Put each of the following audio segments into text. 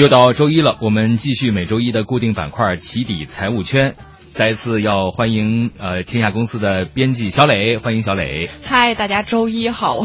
又到周一了，我们继续每周一的固定板块“起底财务圈”。再次要欢迎呃天下公司的编辑小磊，欢迎小磊。嗨，大家周一好。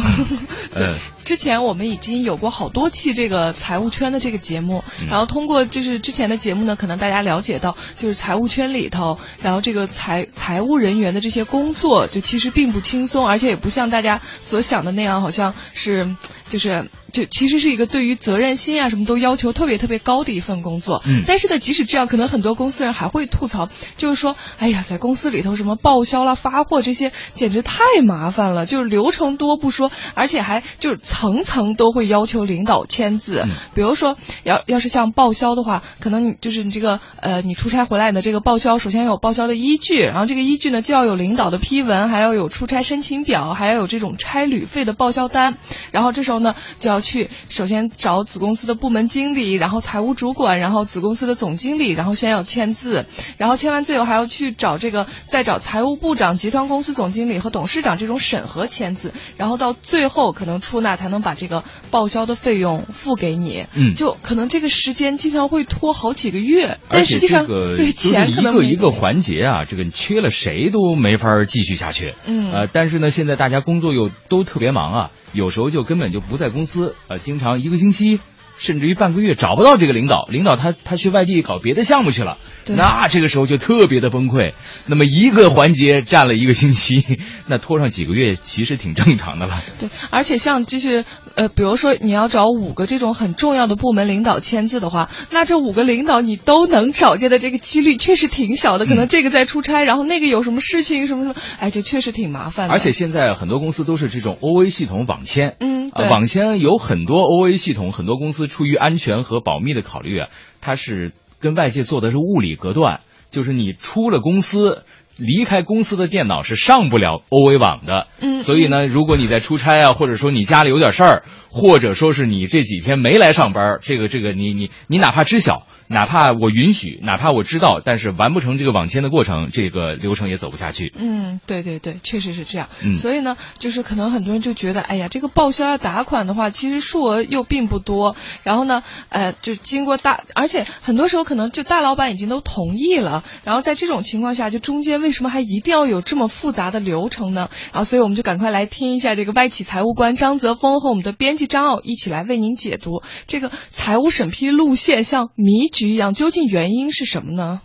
嗯，之前我们已经有过好多期这个财务圈的这个节目，然后通过就是之前的节目呢，可能大家了解到，就是财务圈里头，然后这个财财务人员的这些工作，就其实并不轻松，而且也不像大家所想的那样，好像是就是就其实是一个对于责任心啊什么都要求特别特别高的一份工作。嗯，但是呢，即使这样，可能很多公司人还会吐槽，就是说，哎呀，在公司里头什么报销啦、发货这些，简直太麻烦了，就是流程多不说，而且还就是层层都会要求领导签字。嗯比如说，要要是像报销的话，可能你就是你这个呃，你出差回来的这个报销，首先要有报销的依据，然后这个依据呢就要有领导的批文，还要有出差申请表，还要有这种差旅费的报销单。然后这时候呢，就要去首先找子公司的部门经理，然后财务主管，然后子公司的总经理，然后先要签字，然后签完字以后还要去找这个再找财务部长、集团公司总经理和董事长这种审核签字，然后到最后可能出纳才能把这个报销的费用付给你。嗯就可能这个时间经常会拖好几个月，但实际上对钱可能没个一个环节啊，这个缺了谁都没法继续下去。嗯呃，但是呢，现在大家工作又都特别忙啊，有时候就根本就不在公司，呃，经常一个星期。甚至于半个月找不到这个领导，领导他他去外地搞别的项目去了，对那这个时候就特别的崩溃。那么一个环节占了一个星期，那拖上几个月其实挺正常的了。对，而且像就是呃，比如说你要找五个这种很重要的部门领导签字的话，那这五个领导你都能找见的这个几率确实挺小的。可能这个在出差，然后那个有什么事情什么什么，哎，就确实挺麻烦的。而且现在很多公司都是这种 OA 系统网签，嗯，网签有很多 OA 系统，很多公司出于安全和保密的考虑啊，它是跟外界做的是物理隔断，就是你出了公司。离开公司的电脑是上不了 OA 网的，嗯所以呢，如果你在出差啊，或者说你家里有点事儿，或者说是你这几天没来上班，这个这个你你你哪怕知晓，哪怕我允许，哪怕我知道，但是完不成这个网签的过程，这个流程也走不下去。嗯，对对对，确实是这样。嗯所以呢，就是可能很多人就觉得，哎呀，这个报销要打款的话，其实数额又并不多。然后呢，呃，就经过大，而且很多时候可能就大老板已经都同意了。然后在这种情况下，就中间为什么还一定要有这么复杂的流程呢？然后，所以我们就赶快来听一下这个外企财务官张泽峰和我们的编辑张傲一起来为您解读这个财务审批路线像迷局一样，究竟原因是什么呢？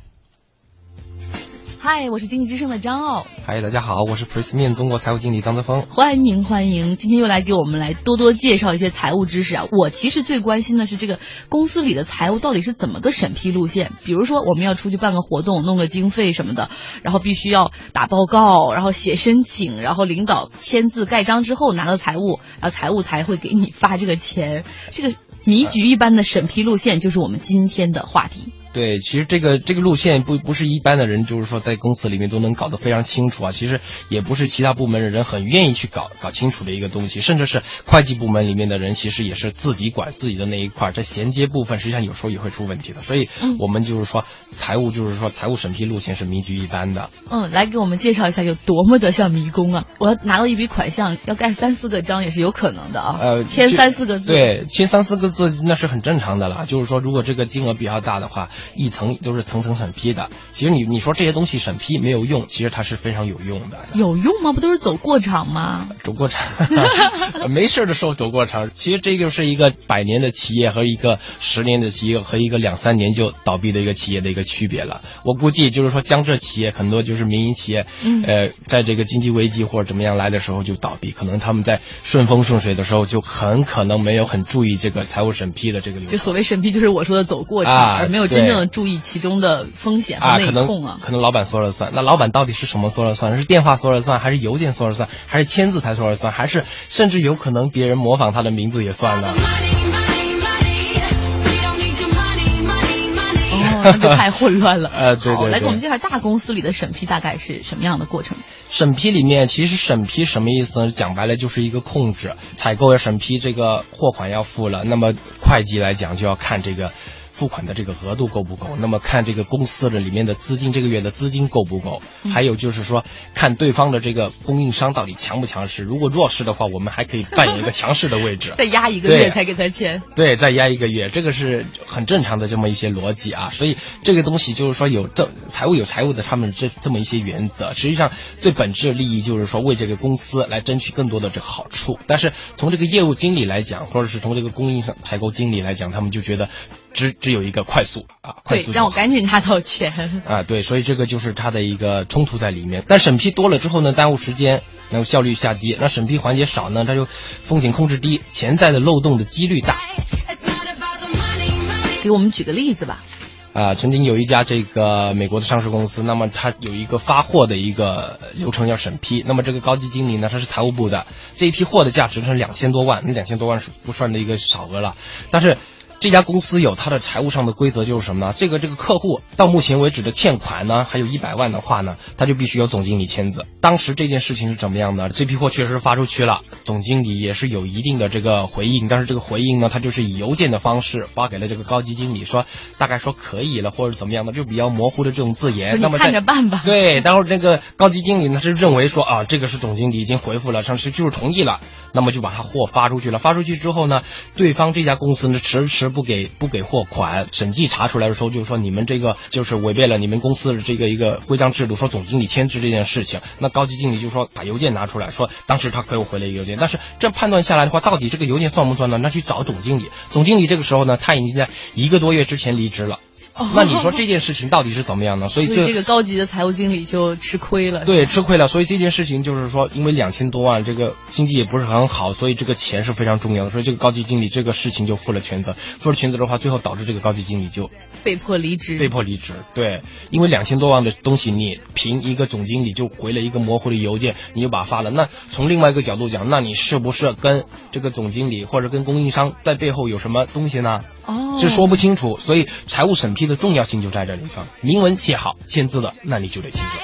嗨，我是经济之声的张傲，嗨，大家好，我是 Pressman 中国财务经理张德峰。欢迎欢迎，今天又来给我们来多多介绍一些财务知识啊。我其实最关心的是这个公司里的财务到底是怎么个审批路线。比如说我们要出去办个活动，弄个经费什么的，然后必须要打报告，然后写申请，然后领导签字盖章之后拿到财务，然后财务才会给你发这个钱。这个迷局一般的审批路线就是我们今天的话题。对，其实这个这个路线不不是一般的人，就是说在公司里面都能搞得非常清楚啊。其实也不是其他部门的人很愿意去搞搞清楚的一个东西，甚至是会计部门里面的人，其实也是自己管自己的那一块儿，这衔接部分实际上有时候也会出问题的。所以嗯我们就是说，财务就是说财务审批路线是迷局一般的。嗯，来给我们介绍一下有多么的像迷宫啊！我要拿到一笔款项，要盖三四个章也是有可能的啊。呃，签三四个字。，对，签三四个字那是很正常的了。就是说，如果这个金额比较大的话，一层都是层层审批的。其实你你说这些东西审批没有用，其实它是非常有用的。有用吗？不都是走过场吗？走过场，没事的时候走过场。其实这就是一个百年的企业和一个十年的企业和一个两三年就倒闭的一个企业的一个区别了。我估计就是说，江浙企业很多就是民营企业，嗯呃，在这个经济危机或者怎么样来的时候就倒闭，可能他们在顺风顺水的时候就很可能没有很注意这个财务审批的这个流程。就所谓审批，就是我说的走过场，啊而没有真正的注意其中的风险和啊，内可能控啊。可能老板说了算。那老板到底是什么说了算？是电话说了算，还是邮件说了算，还是签字才说了算，还是甚至有可能别人模仿他的名字也算呢？哦，那就太混乱了。呃对对对，来给我们介绍大公司里的审批大概是什么样的过程？审批里面，其实审批什么意思呢？讲白了就是一个控制，采购要审批这个货款要付了，那么会计来讲就要看这个。付款的这个额度够不够，那么看这个公司的里面的资金这个月的资金够不够，还有就是说看对方的这个供应商到底强不强势。如果弱势的话，我们还可以扮演一个强势的位置，再压一个月才给他钱。对，再压一个月，这个是很正常的这么一些逻辑啊。所以这个东西就是说有这财务有财务的他们这这么一些原则，实际上最本质的利益就是说为这个公司来争取更多的这个好处。但是从这个业务经理来讲，或者是从这个供应商采购经理来讲，他们就觉得只只有一个快速啊，快速让我赶紧拿到钱啊，对，所以这个就是它的一个冲突在里面。但审批多了之后呢，耽误时间，然后效率下跌；那审批环节少呢，它就风险控制低，潜在的漏洞的几率大。给我们举个例子吧。啊，曾经有一家这个美国的上市公司，那么它有一个发货的一个流程要审批，那么这个高级经理呢，他是财务部的，这一批货的价值是两千多万，那两千多万是不算的一个小额了，但是。这家公司有它的财务上的规则，就是什么呢？这个这个客户到目前为止的欠款呢，还有一百万的话呢，他就必须由总经理签字。当时这件事情是怎么样的？这批货确实发出去了，总经理也是有一定的这个回应，但是这个回应呢，他就是以邮件的方式发给了这个高级经理，说大概说可以了，或者怎么样的，就比较模糊的这种字眼。那么看着办吧。对，然后那个高级经理呢是认为说啊，这个是总经理已经回复了，上是就是同意了，那么就把他货发出去了。发出去之后呢，对方这家公司呢迟迟不给不给。货款审计查出来的时候，就是说你们这个就是违背了你们公司的这个一个规章制度，说总经理签字这件事情。那高级经理就说把邮件拿出来说，当时他给我回了一个邮件。但是这判断下来的话，到底这个邮件算不算呢？那去找总经理。总经理这个时候呢，他已经在一个多月之前离职了。那你说这件事情到底是怎么样呢？所以这个高级的财务经理就吃亏了。对，吃亏了。所以这件事情就是说，因为两千多万，这个经济也不是很好，所以这个钱是非常重要的。所以这个高级经理这个事情就负了全责。负了全责的话，最后导致这个高级经理就被迫离职。被迫离职。对，因为两千多万的东西，你凭一个总经理就回了一个模糊的邮件，你就把它发了。那从另外一个角度讲，那你是不是跟这个总经理或者跟供应商在背后有什么东西呢？哦，是说不清楚，所以财务审批的重要性就在这里上，明文写好签字的，那你就得签字。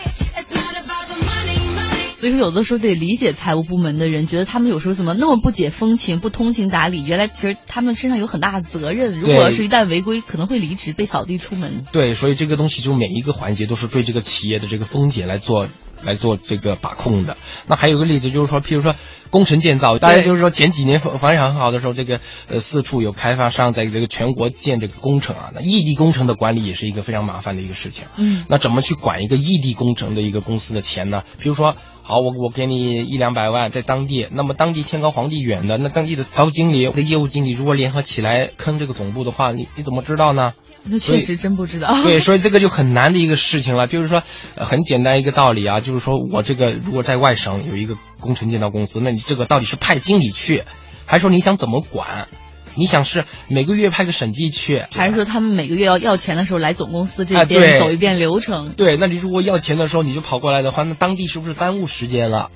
所以说，有的时候得理解财务部门的人，觉得他们有时候怎么那么不解风情、不通情达理？原来其实他们身上有很大的责任，如果要是一旦违规，可能会离职，被扫地出门。对，所以这个东西就每一个环节都是对这个企业的这个风险来做。来做这个把控的。那还有个例子就是说，譬如说工程建造，当然就是说前几年房房地产很好的时候，这个呃四处有开发商在这个全国建这个工程啊，那异地工程的管理也是一个非常麻烦的一个事情。嗯，那怎么去管一个异地工程的一个公司的钱呢？譬如说，好，我我给你一两百万在当地，那么当地天高皇帝远的，那当地的财务经理、的业务经理如果联合起来坑这个总部的话，你你怎么知道呢？那确实真不知道。对，所以这个就很难的一个事情了。就是说，很简单一个道理啊，就是说我这个如果在外省有一个工程建造公司，那你这个到底是派经理去，还是说你想怎么管？你想是每个月派个审计去，还是说他们每个月要要钱的时候来总公司这边走一遍流程？对，那你如果要钱的时候你就跑过来的话，那当地是不是耽误时间了？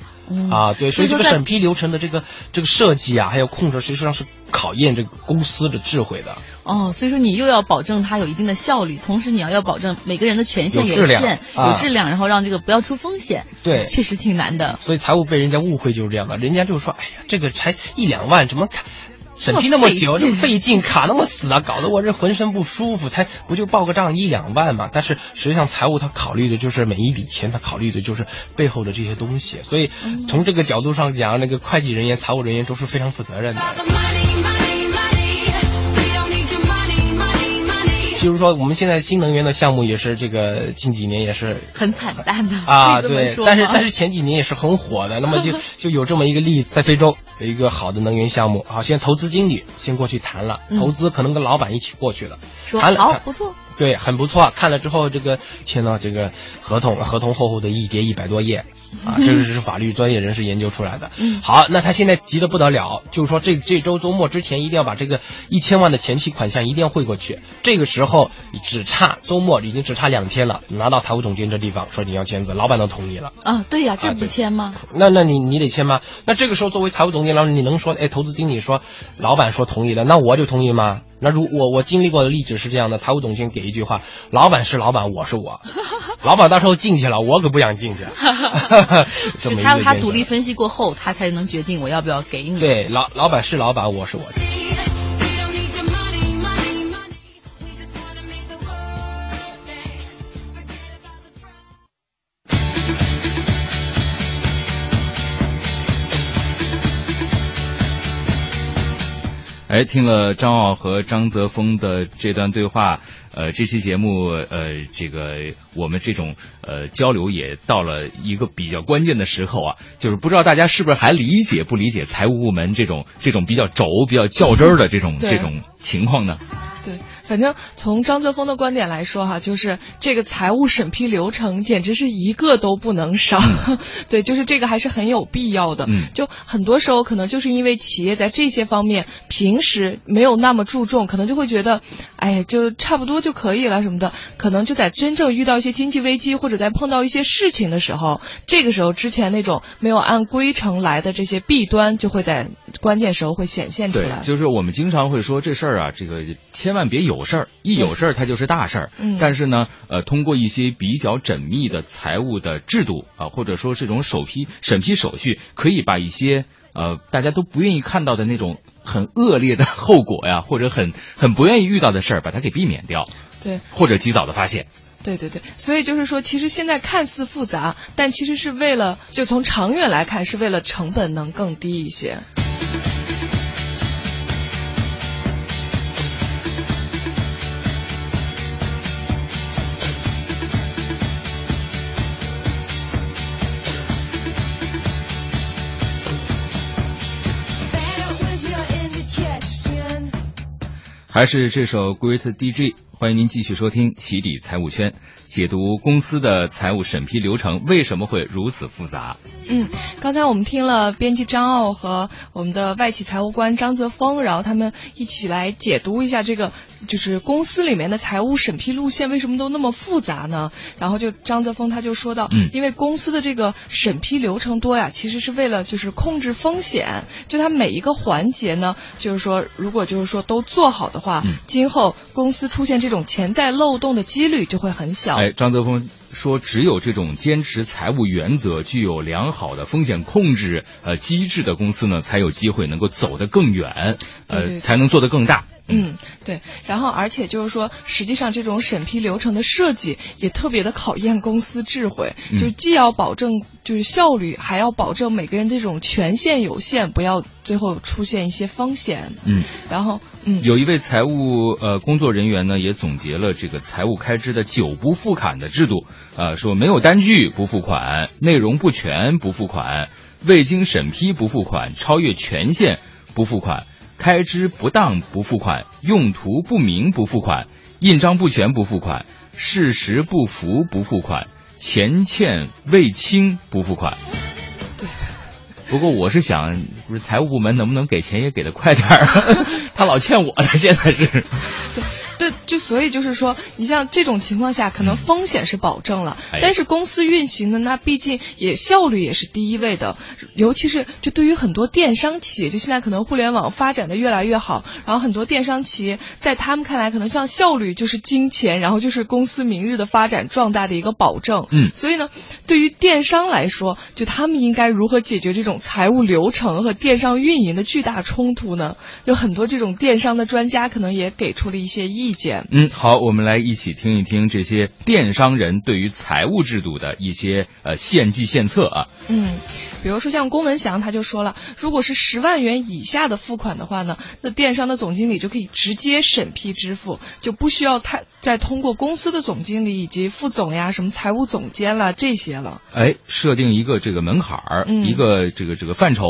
啊，对，所以这个审批流程的这个这个设计啊，还有控制，实际上是考验这个公司的智慧的。哦，所以说你又要保证它有一定的效率，同时你要要保证每个人的权限有限、有质量，然后让这个不要出风险。对，确实挺难的。所以财务被人家误会就是这样的，人家就是说，哎呀，这个才一两万，怎么看？审批那么久，这么费劲，卡那么死啊，搞得我这浑身不舒服。才不就报个账一两万嘛？但是实际上财务他考虑的就是每一笔钱，他考虑的就是背后的这些东西。所以从这个角度上讲，那个会计人员、财务人员都是非常负责任的。就是说，我们现在新能源的项目也是这个近几年也是很惨淡的啊，对，但是但是前几年也是很火的。那么就 就有这么一个例，在非洲有一个好的能源项目，好，现在投资经理先过去谈了，投资可能跟老板一起过去了，说好不错，对，很不错。看了之后，这个签了这个合同，合同厚厚的一叠一百多页。啊，这个是法律专业人士研究出来的。嗯，好，那他现在急得不得了，就是说这这周周末之前一定要把这个一千万的前期款项一定要汇过去。这个时候只差周末已经只差两天了，拿到财务总监这地方说你要签字，老板都同意了。啊，对呀，这不签吗？那那你你得签吗？那这个时候作为财务总监，然后你能说，哎，投资经理说，老板说同意了，那我就同意吗？那如我我经历过的例子是这样的，财务总监给一句话，老板是老板，我是我，老板到时候进去了，我可不想进去。他他独立分析过后，他才能决定我要不要给你。对，老老板是老板，我是我。哎，听了张傲和张泽峰的这段对话，呃，这期节目，呃，这个我们这种呃交流也到了一个比较关键的时候啊，就是不知道大家是不是还理解不理解财务部门这种这种比较轴、比较较真儿的这种这种情况呢？对，反正从张泽峰的观点来说哈，就是这个财务审批流程简直是一个都不能少。对，就是这个还是很有必要的。嗯就很多时候可能就是因为企业在这些方面平时没有那么注重，可能就会觉得，哎，就差不多就可以了什么的。可能就在真正遇到一些经济危机或者在碰到一些事情的时候，这个时候之前那种没有按规程来的这些弊端，就会在关键时候会显现出对来，。就是我们经常会说这事儿啊，这个千万别有事儿，一有事儿它就是大事儿。嗯但是呢，呃，通过一些比较缜密的财务的制度啊、或者说这种首批审批手续，可以把一些呃大家都不愿意看到的那种很恶劣的后果呀，或者很很不愿意遇到的事儿，把它给避免掉，对。或者及早的发现。对对对，所以就是说，其实现在看似复杂，但其实是为了，就从长远来看，是为了成本能更低一些。还是这首 Great DJ，欢迎您继续收听起底财务圈，解读公司的财务审批流程为什么会如此复杂。嗯，刚才我们听了编辑张傲和我们的外企财务官张泽峰，然后他们一起来解读一下这个，就是公司里面的财务审批路线为什么都那么复杂呢？然后就张泽峰他就说到，嗯因为公司的这个审批流程多呀，其实是为了就是控制风险，就它每一个环节呢，就是说如果就是说都做好的话，嗯今后公司出现这种潜在漏洞的几率就会很小。哎，张德峰说，只有这种坚持财务原则、具有良好的风险控制呃机制的公司呢，才有机会能够走得更远，呃，对对才能做得更大。嗯，对，然后而且就是说，实际上这种审批流程的设计也特别的考验公司智慧，嗯。就是既要保证就是效率，还要保证每个人这种权限有限，不要最后出现一些风险。嗯，然后，嗯，有一位财务呃工作人员呢，也总结了这个财务开支的九不付款的制度，呃，说没有单据不付款，内容不全不付款，未经审批不付款，超越权限不付款，开支不当不付款，用途不明不付款，印章不全不付款，事实不符不付款，钱欠未清不付款。对。不过我是想，不是财务部门能不能给钱也给的快点儿？他老欠我的，现在是。对，就所以就是说，你像这种情况下，可能风险是保证了，哎但是公司运行的，那毕竟也效率也是第一位的，尤其是就对于很多电商企业，就现在可能互联网发展的越来越好，然后很多电商企业在他们看来，可能像效率就是金钱，然后就是公司明日的发展壮大的一个保证。嗯所以呢，对于电商来说，就他们应该如何解决这种财务流程和电商运营的巨大冲突呢？有很多这种电商的专家可能也给出了一些意见。嗯，好，我们来一起听一听这些电商人对于财务制度的一些呃献计献策啊。嗯，比如说像龚文祥他就说了，如果是十万元以下的付款的话呢，那电商的总经理就可以直接审批支付，就不需要太再通过公司的总经理以及副总呀、什么财务总监啦这些了。哎，设定一个这个门槛儿，嗯一个这个这个范畴，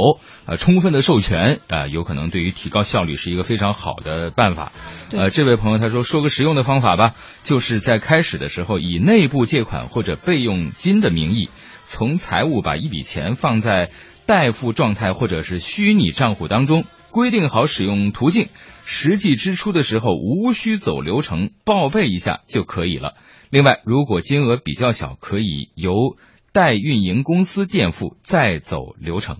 呃，充分的授权，啊、有可能对于提高效率是一个非常好的办法。对呃，这位朋友他说说，有个实用的方法吧，就是在开始的时候以内部借款或者备用金的名义，从财务把一笔钱放在代付状态或者是虚拟账户当中，规定好使用途径，实际支出的时候无需走流程，报备一下就可以了。另外，如果金额比较小，可以由代运营公司垫付，再走流程。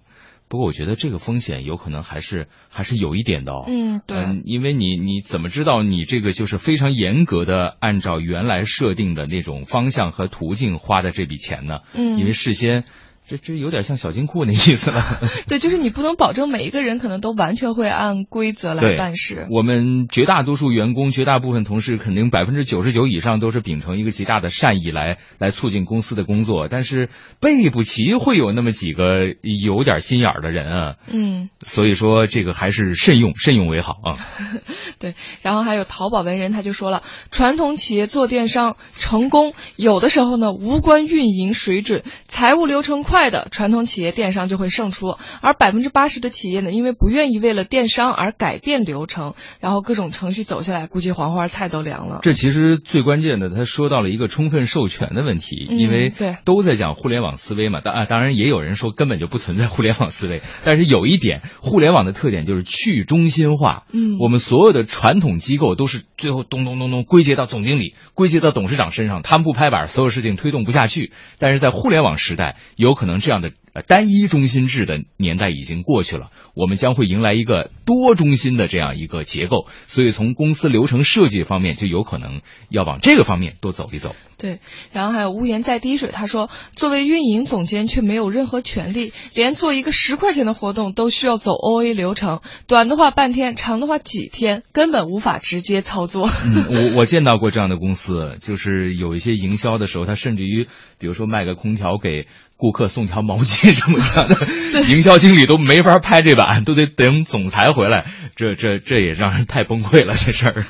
不过，我觉得这个风险有可能还是还是有一点的哦。嗯，对。嗯，因为你你怎么知道你这个就是非常严格的按照原来设定的那种方向和途径花的这笔钱呢？嗯因为事先这这有点像小金库那意思了。对，就是你不能保证每一个人可能都完全会按规则来办事。我们绝大多数员工、绝大部分同事，肯定百分之九十九以上都是秉承一个极大的善意来来促进公司的工作。但是备不齐会有那么几个有点心眼儿的人啊。嗯。所以说这个还是慎用，慎用为好啊。对，然后还有淘宝文人他就说了，传统企业做电商成功，有的时候呢无关运营水准，财务流程快。快的传统企业电商就会胜出，而百分之八十的企业呢，因为不愿意为了电商而改变流程，然后各种程序走下来，估计黄花菜都凉了。这其实最关键的，他说到了一个充分授权的问题，因为对都在讲互联网思维嘛。当啊，当然也有人说根本就不存在互联网思维，但是有一点，互联网的特点就是去中心化。嗯，我们所有的传统机构都是最后咚咚咚咚归结到总经理，归结到董事长身上，他们不拍板，所有事情推动不下去。但是在互联网时代，有可能。这样的呃单一中心制的年代已经过去了，我们将会迎来一个多中心的这样一个结构，所以从公司流程设计方面就有可能要往这个方面多走一走。对，然后还有屋檐在滴水，他说作为运营总监却没有任何权利，连做一个十块钱的活动都需要走 O A 流程，短的话半天，长的话几天，根本无法直接操作。嗯，我我见到过这样的公司，就是有一些营销的时候，他甚至于比如说卖个空调给。顾客送条毛巾什么的，营销经理都没法拍这版，都得等总裁回来。这这这也让人太崩溃了，这事儿。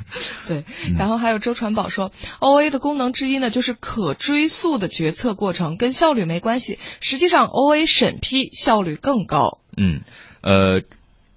对，然后还有周传宝说，O A 的功能之一呢，就是可追溯的决策过程，跟效率没关系。实际上，O A 审批效率更高。嗯，呃。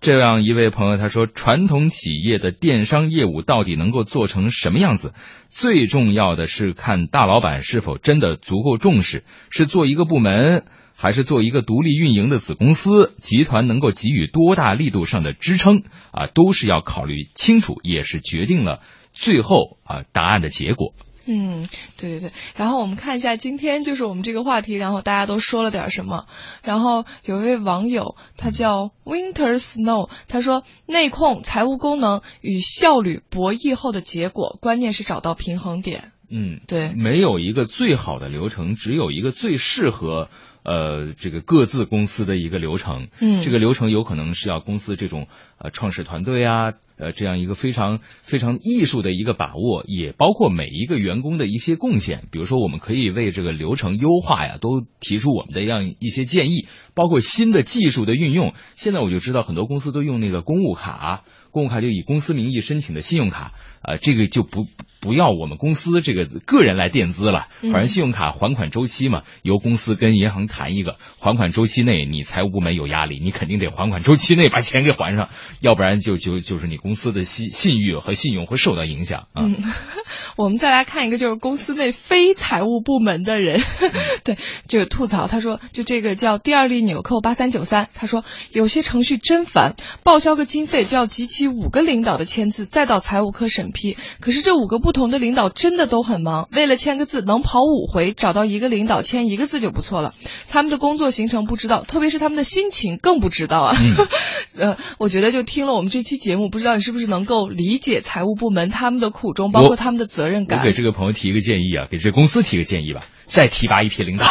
这样一位朋友他说：“传统企业的电商业务到底能够做成什么样子？最重要的是看大老板是否真的足够重视，是做一个部门，还是做一个独立运营的子公司？集团能够给予多大力度上的支撑啊，都是要考虑清楚，也是决定了最后啊答案的结果。”嗯，对对对，然后我们看一下今天就是我们这个话题，然后大家都说了点什么。然后有一位网友，他叫 Winter Snow，他说内控、财务功能与效率博弈后的结果，关键是找到平衡点。嗯，对，没有一个最好的流程，只有一个最适合。呃，这个各自公司的一个流程，嗯，这个流程有可能是要公司这种呃创始团队啊，呃这样一个非常非常艺术的一个把握，也包括每一个员工的一些贡献。比如说，我们可以为这个流程优化呀，都提出我们的这样一些建议，包括新的技术的运用。现在我就知道很多公司都用那个公务卡。公务卡就以公司名义申请的信用卡，啊，这个就不不要我们公司这个个人来垫资了。反正信用卡还款周期嘛，由公司跟银行谈一个还款周期内，你财务部门有压力，你肯定得还款周期内把钱给还上，要不然就就就是你公司的信信誉和信用会受到影响啊。我们再来看一个，就是公司内非财务部门的人，对，就是吐槽，他说，就这个叫第二例纽扣八三九三，他说有些程序真烦，报销个经费就要集齐。五个领导的签字，再到财务科审批。可是这五个不同的领导真的都很忙，为了签个字能跑五回，找到一个领导签一个字就不错了。他们的工作行程不知道，特别是他们的心情更不知道啊。呃，我觉得就听了我们这期节目，不知道你是不是能够理解财务部门他们的苦衷，包括他们的责任感。我给这个朋友提一个建议啊，给这公司提个建议吧，再提拔一批领导，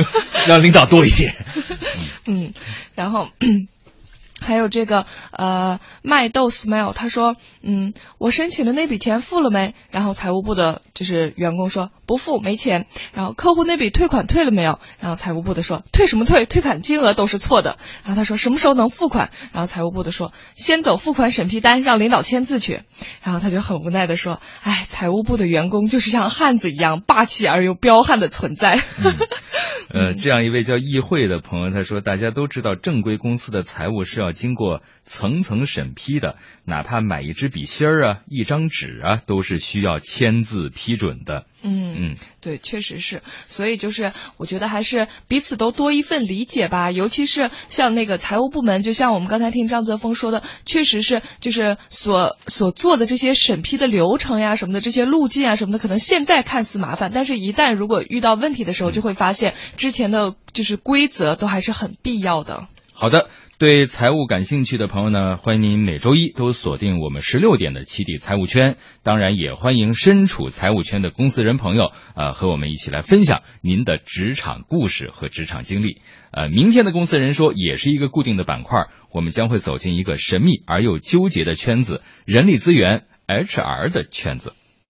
让领导多一些。嗯，然后。还有这个呃麦豆 smile，他说，嗯，我申请的那笔钱付了没？然后财务部的就是员工说不付没钱。然后客户那笔退款退了没有？然后财务部的说退什么退？退款金额都是错的。然后他说什么时候能付款？然后财务部的说先走付款审批单，让领导签字去。然后他就很无奈的说，哎，财务部的员工就是像汉子一样霸气而又彪悍的存在。呃，这样一位叫议会的朋友他说，大家都知道正规公司的财务是要。经过层层审批的，哪怕买一支笔芯儿啊、一张纸啊，都是需要签字批准的。嗯嗯，对，确实是。所以就是，我觉得还是彼此都多一份理解吧。尤其是像那个财务部门，就像我们刚才听张泽峰说的，确实是就是所所做的这些审批的流程呀、什么的这些路径啊什么的，可能现在看似麻烦，但是一旦如果遇到问题的时候，就会发现之前的就是规则都还是很必要的。好的。对财务感兴趣的朋友呢，欢迎您每周一都锁定我们十六点的《起底财务圈》，当然也欢迎身处财务圈的公司人朋友，呃，和我们一起来分享您的职场故事和职场经历。呃，明天的公司人说也是一个固定的板块，我们将会走进一个神秘而又纠结的圈子——人力资源 HR 的圈子。